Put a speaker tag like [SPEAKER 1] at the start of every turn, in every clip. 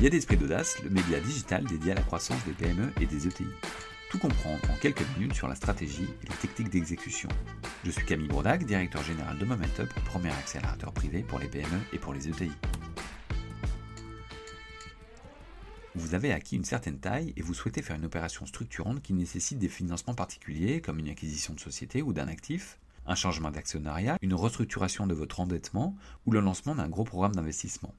[SPEAKER 1] Biais d'Esprit d'Audace, le média digital dédié à la croissance des PME et des ETI. Tout comprendre en quelques minutes sur la stratégie et les techniques d'exécution. Je suis Camille Brodac, directeur général de Momentup, premier accélérateur privé pour les PME et pour les ETI. Vous avez acquis une certaine taille et vous souhaitez faire une opération structurante qui nécessite des financements particuliers comme une acquisition de société ou d'un actif, un changement d'actionnariat, une restructuration de votre endettement ou le lancement d'un gros programme d'investissement.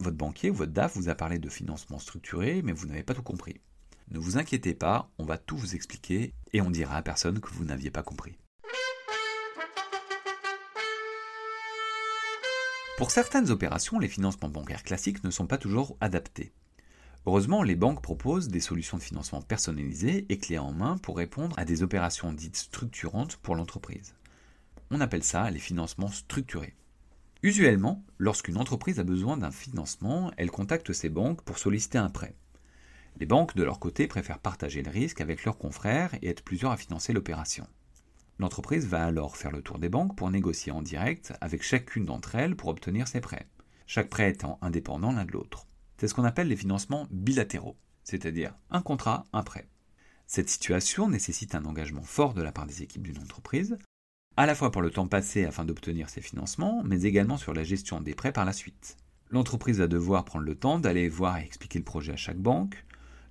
[SPEAKER 1] Votre banquier ou votre DAF vous a parlé de financement structuré, mais vous n'avez pas tout compris. Ne vous inquiétez pas, on va tout vous expliquer et on dira à personne que vous n'aviez pas compris. Pour certaines opérations, les financements bancaires classiques ne sont pas toujours adaptés. Heureusement, les banques proposent des solutions de financement personnalisées et clés en main pour répondre à des opérations dites structurantes pour l'entreprise. On appelle ça les financements structurés. Usuellement, lorsqu'une entreprise a besoin d'un financement, elle contacte ses banques pour solliciter un prêt. Les banques, de leur côté, préfèrent partager le risque avec leurs confrères et être plusieurs à financer l'opération. L'entreprise va alors faire le tour des banques pour négocier en direct avec chacune d'entre elles pour obtenir ses prêts, chaque prêt étant indépendant l'un de l'autre. C'est ce qu'on appelle les financements bilatéraux, c'est-à-dire un contrat, un prêt. Cette situation nécessite un engagement fort de la part des équipes d'une entreprise, à la fois pour le temps passé afin d'obtenir ces financements, mais également sur la gestion des prêts par la suite. L'entreprise va devoir prendre le temps d'aller voir et expliquer le projet à chaque banque,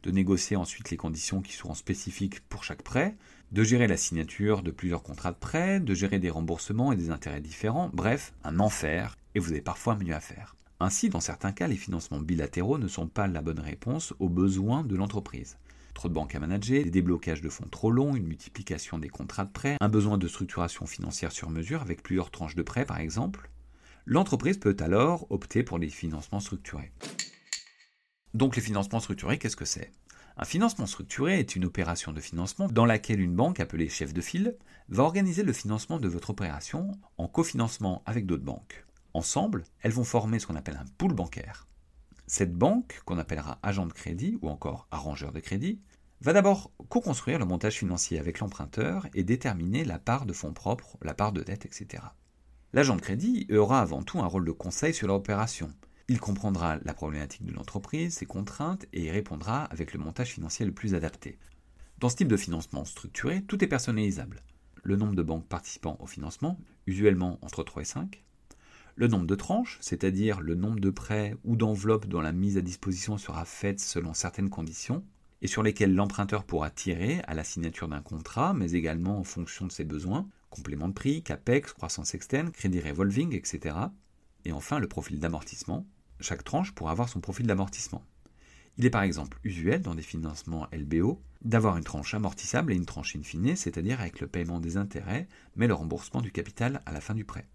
[SPEAKER 1] de négocier ensuite les conditions qui seront spécifiques pour chaque prêt, de gérer la signature de plusieurs contrats de prêt, de gérer des remboursements et des intérêts différents, bref, un enfer, et vous avez parfois mieux à faire. Ainsi, dans certains cas, les financements bilatéraux ne sont pas la bonne réponse aux besoins de l'entreprise. De banques à manager, des déblocages de fonds trop longs, une multiplication des contrats de prêt, un besoin de structuration financière sur mesure avec plusieurs tranches de prêt par exemple. L'entreprise peut alors opter pour les financements structurés. Donc les financements structurés, qu'est-ce que c'est? Un financement structuré est une opération de financement dans laquelle une banque appelée chef de file va organiser le financement de votre opération en cofinancement avec d'autres banques. Ensemble, elles vont former ce qu'on appelle un pool bancaire. Cette banque, qu'on appellera agent de crédit ou encore arrangeur de crédit, va d'abord co-construire le montage financier avec l'emprunteur et déterminer la part de fonds propres, la part de dette, etc. L'agent de crédit aura avant tout un rôle de conseil sur l'opération. Il comprendra la problématique de l'entreprise, ses contraintes et y répondra avec le montage financier le plus adapté. Dans ce type de financement structuré, tout est personnalisable. Le nombre de banques participant au financement, usuellement entre 3 et 5, le nombre de tranches, c'est-à-dire le nombre de prêts ou d'enveloppes dont la mise à disposition sera faite selon certaines conditions, et sur lesquelles l'emprunteur pourra tirer à la signature d'un contrat, mais également en fonction de ses besoins, complément de prix, CAPEX, croissance externe, crédit revolving, etc. Et enfin le profil d'amortissement. Chaque tranche pourra avoir son profil d'amortissement. Il est par exemple usuel dans des financements LBO d'avoir une tranche amortissable et une tranche in fine, c'est-à-dire avec le paiement des intérêts, mais le remboursement du capital à la fin du prêt.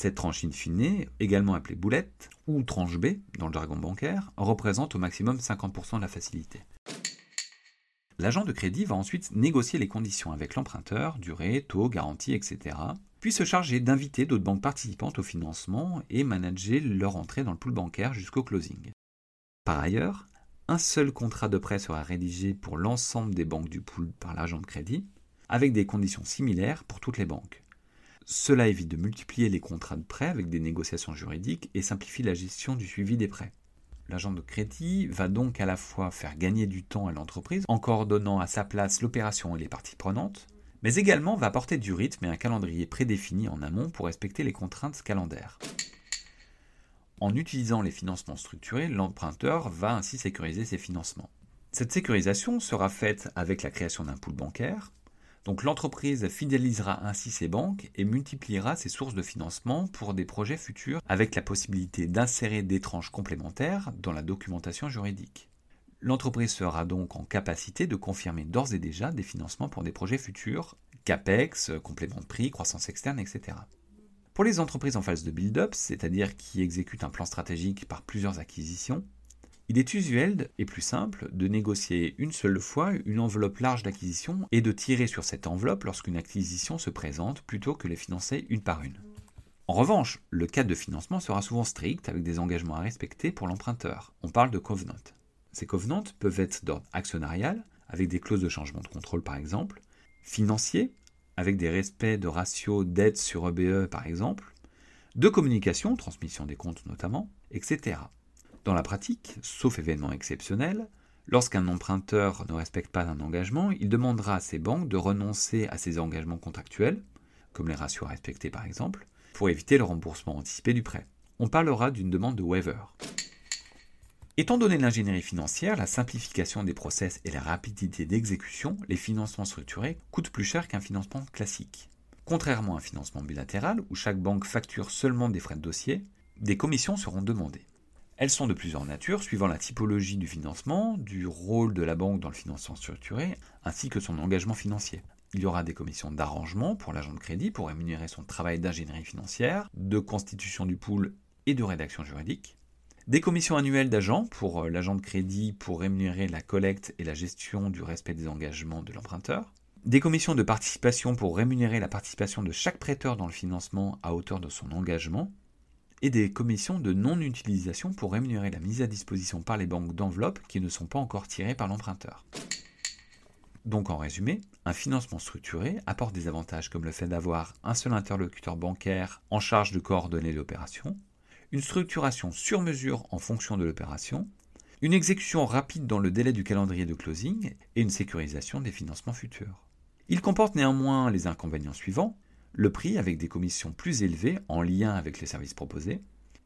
[SPEAKER 1] Cette tranche in fine, également appelée boulette ou tranche B dans le jargon bancaire, représente au maximum 50% de la facilité. L'agent de crédit va ensuite négocier les conditions avec l'emprunteur, durée, taux, garantie, etc., puis se charger d'inviter d'autres banques participantes au financement et manager leur entrée dans le pool bancaire jusqu'au closing. Par ailleurs, un seul contrat de prêt sera rédigé pour l'ensemble des banques du pool par l'agent de crédit, avec des conditions similaires pour toutes les banques. Cela évite de multiplier les contrats de prêt avec des négociations juridiques et simplifie la gestion du suivi des prêts. L'agent de crédit va donc à la fois faire gagner du temps à l'entreprise en coordonnant à sa place l'opération et les parties prenantes, mais également va apporter du rythme et un calendrier prédéfini en amont pour respecter les contraintes calendaires. En utilisant les financements structurés, l'emprunteur va ainsi sécuriser ses financements. Cette sécurisation sera faite avec la création d'un pool bancaire, donc l'entreprise fidélisera ainsi ses banques et multipliera ses sources de financement pour des projets futurs avec la possibilité d'insérer des tranches complémentaires dans la documentation juridique. L'entreprise sera donc en capacité de confirmer d'ores et déjà des financements pour des projets futurs, CAPEX, complément de prix, croissance externe, etc. Pour les entreprises en phase de build-up, c'est-à-dire qui exécutent un plan stratégique par plusieurs acquisitions, il est usuel et plus simple de négocier une seule fois une enveloppe large d'acquisition et de tirer sur cette enveloppe lorsqu'une acquisition se présente plutôt que les financer une par une. En revanche, le cadre de financement sera souvent strict avec des engagements à respecter pour l'emprunteur. On parle de covenants. Ces covenants peuvent être d'ordre actionnarial, avec des clauses de changement de contrôle par exemple, financier, avec des respects de ratios dette sur EBE par exemple, de communication, transmission des comptes notamment, etc. Dans la pratique, sauf événement exceptionnel, lorsqu'un emprunteur ne respecte pas un engagement, il demandera à ses banques de renoncer à ses engagements contractuels, comme les ratios à respecter par exemple, pour éviter le remboursement anticipé du prêt. On parlera d'une demande de waiver. Étant donné l'ingénierie financière, la simplification des process et la rapidité d'exécution, les financements structurés coûtent plus cher qu'un financement classique. Contrairement à un financement bilatéral où chaque banque facture seulement des frais de dossier, des commissions seront demandées. Elles sont de plusieurs natures, suivant la typologie du financement, du rôle de la banque dans le financement structuré, ainsi que son engagement financier. Il y aura des commissions d'arrangement pour l'agent de crédit pour rémunérer son travail d'ingénierie financière, de constitution du pool et de rédaction juridique. Des commissions annuelles d'agent pour euh, l'agent de crédit pour rémunérer la collecte et la gestion du respect des engagements de l'emprunteur. Des commissions de participation pour rémunérer la participation de chaque prêteur dans le financement à hauteur de son engagement. Et des commissions de non-utilisation pour rémunérer la mise à disposition par les banques d'enveloppes qui ne sont pas encore tirées par l'emprunteur. Donc en résumé, un financement structuré apporte des avantages comme le fait d'avoir un seul interlocuteur bancaire en charge de coordonner l'opération, une structuration sur mesure en fonction de l'opération, une exécution rapide dans le délai du calendrier de closing et une sécurisation des financements futurs. Il comporte néanmoins les inconvénients suivants, le prix avec des commissions plus élevées en lien avec les services proposés,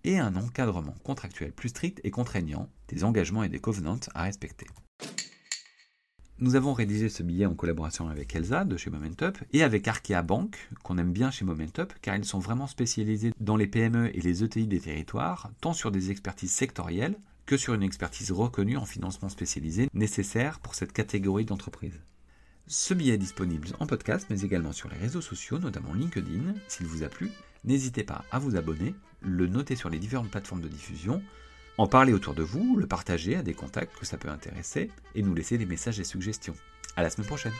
[SPEAKER 1] et un encadrement contractuel plus strict et contraignant des engagements et des covenants à respecter. Nous avons rédigé ce billet en collaboration avec Elsa de chez Momentup et avec Arkea Bank, qu'on aime bien chez Momentup, car ils sont vraiment spécialisés dans les PME et les ETI des territoires, tant sur des expertises sectorielles que sur une expertise reconnue en financement spécialisé nécessaire pour cette catégorie d'entreprise. Ce billet est disponible en podcast, mais également sur les réseaux sociaux, notamment LinkedIn. S'il vous a plu, n'hésitez pas à vous abonner, le noter sur les différentes plateformes de diffusion en parler autour de vous, le partager à des contacts que ça peut intéresser et nous laisser des messages et suggestions. À la semaine prochaine.